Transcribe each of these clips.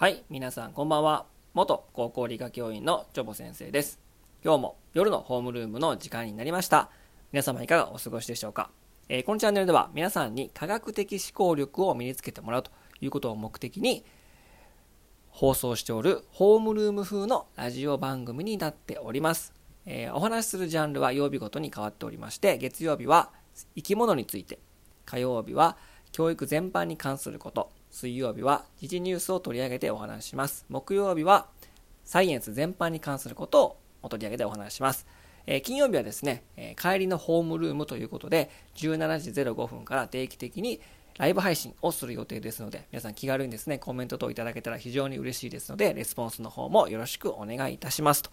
はい皆さんこんばんは。元高校理科教員のチョボ先生です。今日も夜のホームルームの時間になりました。皆様いかがお過ごしでしょうか、えーこのチャンネルでは皆さんに科学的思考力を身につけてもらうということを目的に放送しておるホームルーム風のラジオ番組になっております。えーお話しするジャンルは曜日ごとに変わっておりまして、月曜日は生き物について、火曜日は教育全般に関すること、水曜日は時事ニュースを取り上げてお話しします。木曜日はサイエンス全般に関することをお取り上げてお話しします。えー金曜日はですね、えー帰りのホームルームということで、17時05分から定期的にライブ配信をする予定ですので、皆さん気軽にですね、コメント等いただけたら非常に嬉しいですので、レスポンスの方もよろしくお願いいたします。と、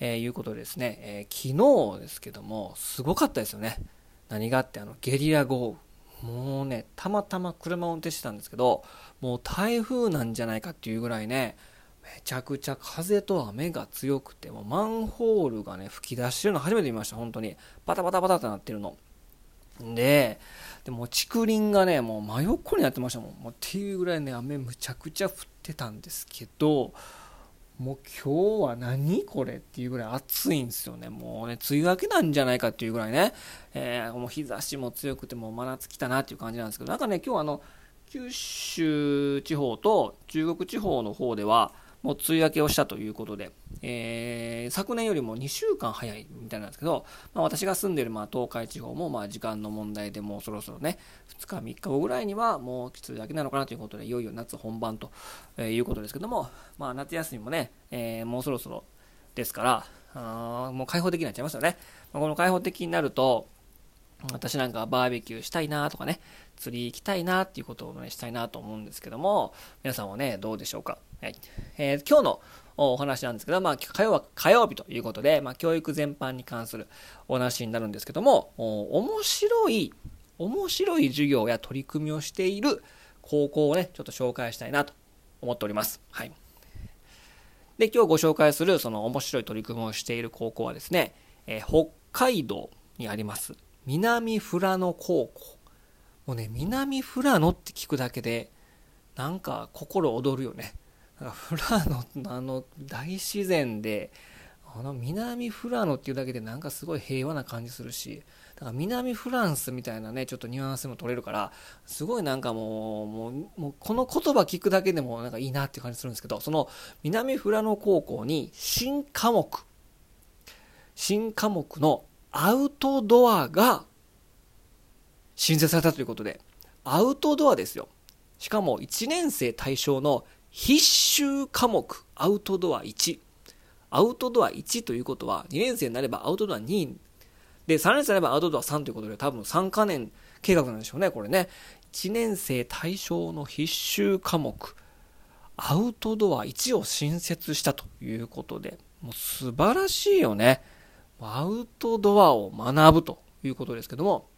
えーいうことでですね、え昨日ですけども、すごかったですよね。何があって、あの、ゲリラ豪雨。もうね、たまたま車を運転してたんですけど、もう台風なんじゃないかっていうぐらいね、めちゃくちゃ風と雨が強くて、もうマンホールがね、吹き出してるの初めて見ました、本当に。バタバタバタってなってるの。で、でも竹林がね、もう真横になってましたもん。もうっていうぐらいね、雨むちゃくちゃ降ってたんですけど、もう今日は何これっていうぐらい暑いんですよね。もうね、梅雨明けなんじゃないかっていうぐらいね、えーもう日差しも強くてもう真夏来たなっていう感じなんですけど、なんかね、今日あの、九州地方と中国地方の方では、もう梅雨明けをしたということで、えー昨年よりも2週間早いみたいなんですけど、まあ、私が住んでいるまあ東海地方もまあ時間の問題でもうそろそろね、2日、3日後ぐらいにはもう梅雨明けなのかなということで、いよいよ夏本番ということですけども、まあ、夏休みもね、えーもうそろそろですから、あもう開放的になっちゃいますよね。まあこの開放的になると、私なんかバーベキューしたいなとかね、釣り行きたいなっていうことをね、したいなと思うんですけども、皆さんはね、どうでしょうか？はい。えー今日のお話なんですけど、まあ、火曜は火曜日ということで、まあ、教育全般に関するお話になるんですけども、面白い、面白い授業や取り組みをしている高校をね、ちょっと紹介したいなと思っております。はい。で、今日ご紹介するその面白い取り組みをしている高校はですね、えー北海道にあります、南富良野高校。もうね、南富良野って聞くだけで、なんか心躍るよね。なんか富良野のあの大自然で、あの南富良野っていうだけでなんかすごい平和な感じするし、だから南フランスみたいなね、ちょっとニュアンスも取れるから、すごいなんかもう、もう、この言葉聞くだけでもなんかいいなっていう感じするんですけど、その南富良野高校に新科目、新科目のアウトドアが新設されたということで、アウトドアですよ。しかも1年生対象の必修科目、アウトドア1。アウトドア1ということは、2年生になればアウトドア2で、3年生になればアウトドア3ということで、多分3カ年計画なんでしょうね、これね。1年生対象の必修科目、アウトドア1を新設したということで、もう素晴らしいよね。アウトドアを学ぶということですけども、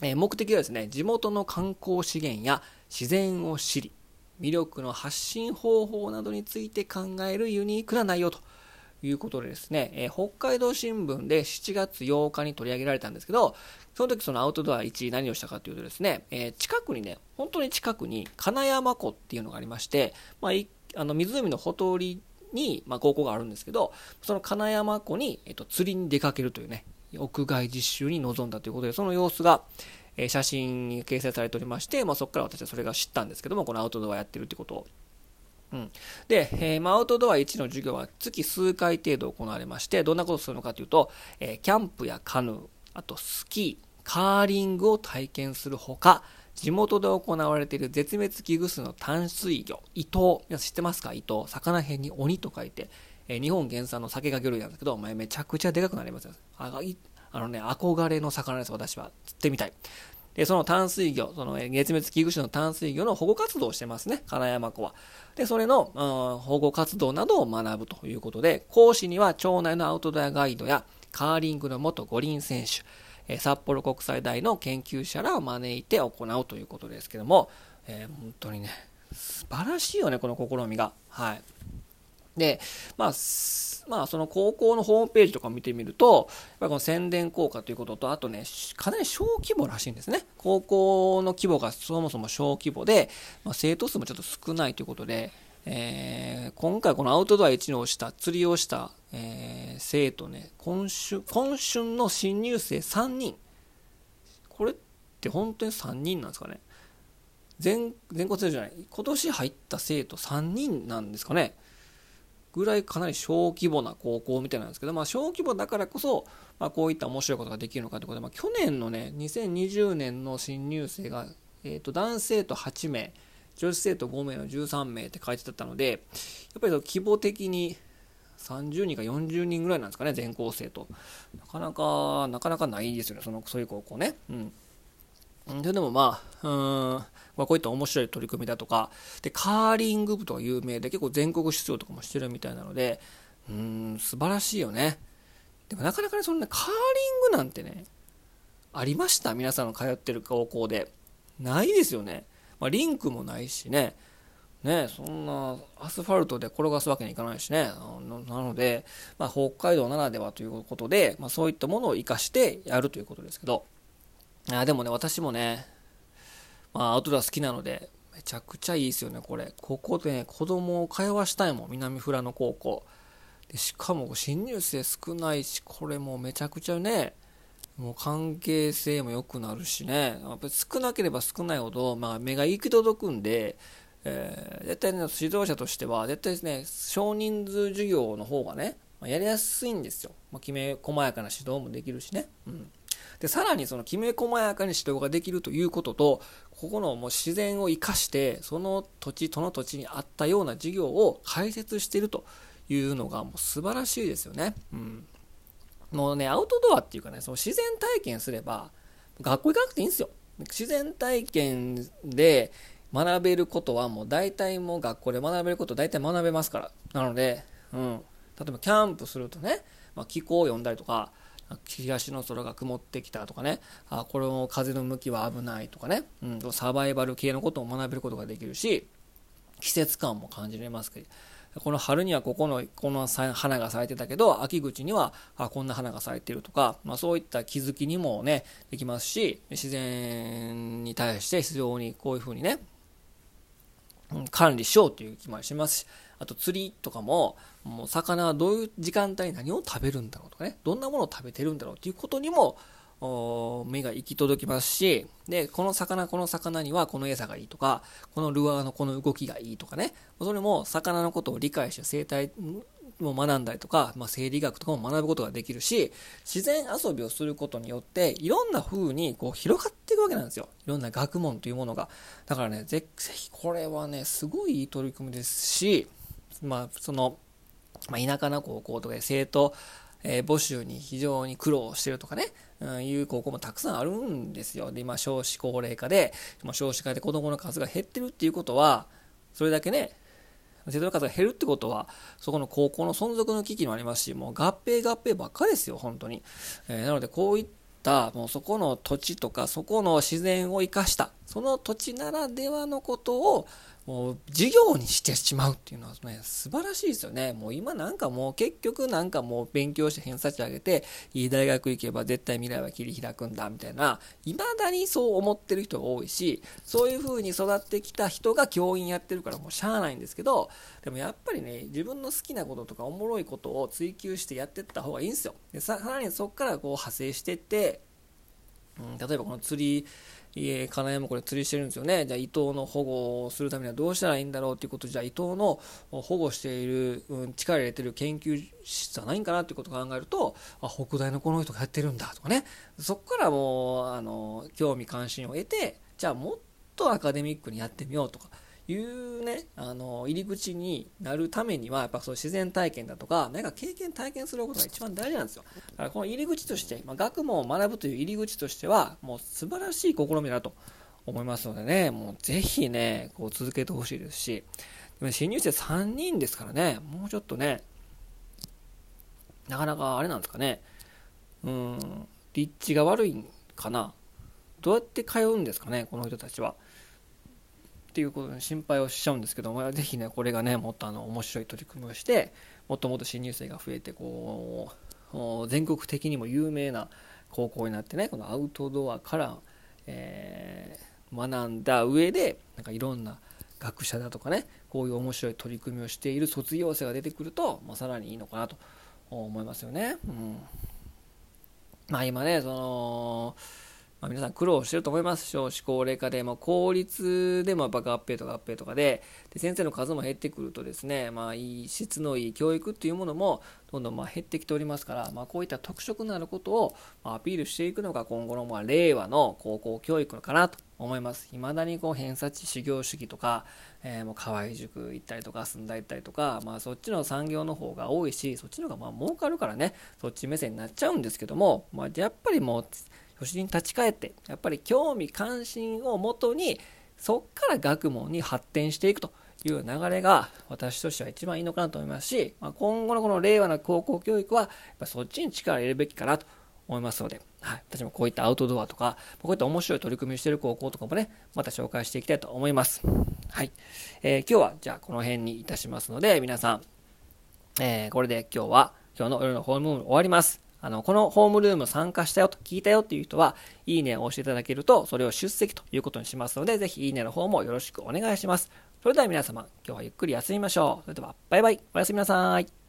え目的はですね、地元の観光資源や自然を知り、魅力の発信方法などについて考えるユニークな内容ということでですね、えー北海道新聞で7月8日に取り上げられたんですけど、その時そのアウトドア1位何をしたかというとですね、えー近くにね、本当に近くに金山湖っていうのがありまして、まあ、あの湖のほとりに、まあ、高校があるんですけど、その金山湖に、えっと、釣りに出かけるというね、屋外実習に臨んだということで、その様子が、え写真に掲載されておりまして、まあ、そこから私はそれが知ったんですけども、このアウトドアやってるってことを。うん、で、えーまあ、アウトドア1の授業は月数回程度行われまして、どんなことをするのかというと、えーキャンプやカヌー、あとスキー、カーリングを体験するほか、地元で行われている絶滅危惧種の淡水魚、伊藤、皆さん知ってますか？伊藤。魚辺に鬼と書いて、えー日本原産の酒が魚類なんですけど、お前めちゃくちゃでかくなりますよ。あがあのね、憧れの魚です、私は。釣ってみたい。で、その淡水魚、そのえー絶滅危惧種の淡水魚の保護活動をしてますね、金山湖は。で、それの、うん保護活動などを学ぶということで、講師には町内のアウトドアガイドやカーリングの元五輪選手、え札幌国際大の研究者らを招いて行うということですけども、えー本当にね、素晴らしいよね、この試みが。はい。で、まあ、まあ、その高校のホームページとか見てみると、やっぱりこの宣伝効果ということと、あとね、かなり小規模らしいんですね。高校の規模がそもそも小規模で、まあ、生徒数もちょっと少ないということで、えー、今回このアウトドア1のした釣りをした、えー、生徒ね、今春、今春の新入生3人。これって本当に3人なんですかね。全、全校生じゃない。今年入った生徒3人なんですかね。ぐらいかなり小規模な高校みたいなんですけど、まあ、小規模だからこそ、まあ、こういった面白いことができるのかということで、まあ、去年のね、2020年の新入生が、えー、と男性と8名、女子生徒5名の13名って書いてあったので、やっぱり規模的に30人か40人ぐらいなんですかね、全校生と。なかなか、なかなかないですよね、そのそういう高校ね。うん。それでもまあ、うん、まあ、こういった面白い取り組みだとか、で、カーリング部とか有名で結構全国出場とかもしてるみたいなので、うん、素晴らしいよね。でもなかなかね、そんなカーリングなんてね、ありました？皆さんの通ってる高校で。ないですよね。まあ、リンクもないしね。ね、そんなアスファルトで転がすわけにいかないしね。なので、まあ、北海道ならではということで、まあ、そういったものを活かしてやるということですけど、あでもね、私もね、まあ、アウトドア好きなので、めちゃくちゃいいですよね、これ。ここでね、子供を通わしたいもん、南富良野高校。でしかも、新入生少ないし、これもうめちゃくちゃね、もう関係性も良くなるしね、やっぱり少なければ少ないほど、まあ、目が行き届くんで、えー、絶対ね、指導者としては、絶対ですね、少人数授業の方がね、ま、やりやすいんですよ。まあ、きめ細やかな指導もできるしね。うん。で、さらにそのきめ細やかに指導ができるということと、ここのもう自然を生かして、その土地、その土地に合ったような事業を開設しているというのがもう素晴らしいですよね。うん。もうね、アウトドアっていうかね、その自然体験すれば、学校行かなくていいんですよ。自然体験で学べることはもう大体もう学校で学べること大体学べますから。なので、うん。例えばキャンプするとね、まあ、気候を読んだりとか、東の空が曇ってきたとかね、あこの風の向きは危ないとかね、うん、サバイバル系のことを学べることができるし、季節感も感じられますけど、この春にはここの、この花が咲いてたけど、秋口には、あ、こんな花が咲いてるとか、まあそういった気づきにもね、できますし、自然に対して非常にこういうふうにね、管理しようという気もしますし、あと釣りとかも、もう魚はどういう時間帯に何を食べるんだろうとかね、どんなものを食べてるんだろうということにも、目が行き届きますし、で、この魚、この魚にはこの餌がいいとか、このルアーのこの動きがいいとかね、それも魚のことを理解して生態も学んだりとか、まあ、生理学とかも学ぶことができるし、自然遊びをすることによって、いろんな風にこう広がっていくわけなんですよ。いろんな学問というものが。だからね、ぜひこれはね、すごいいい取り組みですし、まあ、その、まあ、田舎の高校とかで生徒、えー、募集に非常に苦労してるとかね、うん、いう高校もたくさんあるんですよ。で、今、少子高齢化で、少子化で子供の数が減ってるっていうことは、それだけね、生徒の数が減るってことは、そこの高校の存続の危機もありますし、もう合併合併ばっかですよ、本当に。えー、なので、こういった、もうそこの土地とか、そこの自然を生かした、その土地ならではのことを、もう授業にしてしまうっていうのはね、素晴らしいですよね。もう今なんかもう結局なんかもう勉強して偏差値上げて、いい大学行けば絶対未来は切り開くんだみたいな、未だにそう思ってる人が多いし、そういう風に育ってきた人が教員やってるからもうしゃあないんですけど、でもやっぱりね、自分の好きなこととかおもろいことを追求してやってった方がいいんですよ。でさらにそこからこう派生してって、うん、例えばこの釣り、家、金山これ釣りしてるんですよね。じゃあ、伊藤の保護をするためにはどうしたらいいんだろうということじゃあ、伊藤の保護している、うん、力入れてる研究室はないんかなっていうことを考えると、あ、北大のこの人がやってるんだとかね。そこからもう、あの、興味関心を得て、じゃあ、もっとアカデミックにやってみようとか。いうね、あの、入り口になるためには、やっぱそう自然体験だとか、何か経験体験することが一番大事なんですよ。だからこの入り口として、まあ、学問を学ぶという入り口としては、もう素晴らしい試みだと思いますのでね、もうぜひね、こう続けてほしいですし、で新入生3人ですからね、もうちょっとね、なかなかあれなんですかね、うん、立地が悪いんかな。どうやって通うんですかね、この人たちは。っていうことに心配をしちゃうんですけども、ぜひね、これがね、もっとあの面白い取り組みをして、もっともっと新入生が増えて、こう、全国的にも有名な高校になってね、このアウトドアから、えー、学んだ上で、なんかいろんな学者だとかね、こういう面白い取り組みをしている卒業生が出てくると、まあ、さらにいいのかなと思いますよね。うん、まあ今ね、その、まあ、皆さん苦労してると思います。少子高齢化で、まあ、公立でもやっぱ合併とか合併とかでで、先生の数も減ってくるとですね、まあ、いい質のいい教育っていうものもどんどんまあ減ってきておりますから、まあ、こういった特色のあることをアピールしていくのが今後のまあ令和の高校教育かなと思います。未だにこう偏差値修行主義とか、えー、もう河合塾行ったりとか、寸大行ったりとか、まあそっちの産業の方が多いし、そっちの方がまあ儲かるからね、そっち目線になっちゃうんですけども、まあやっぱりもう、初心に立ち返って、やっぱり興味関心をもとに、そっから学問に発展していくという流れが私としては一番いいのかなと思いますし、まあ、今後のこの令和の高校教育は、やっぱそっちに力を入れるべきかなと思いますので、はい、私もこういったアウトドアとか、こういった面白い取り組みをしている高校とかもね、また紹介していきたいと思います。はい。えー、今日はじゃあこの辺にいたしますので、皆さん、えー、これで今日は、今日の夜のホームルーム終わります。あの、このホームルーム参加したよと聞いたよっていう人は、いいねを押していただけると、それを出席ということにしますので、ぜひいいねの方もよろしくお願いします。それでは皆様、今日はゆっくり休みましょう。それでは、バイバイ。おやすみなさい。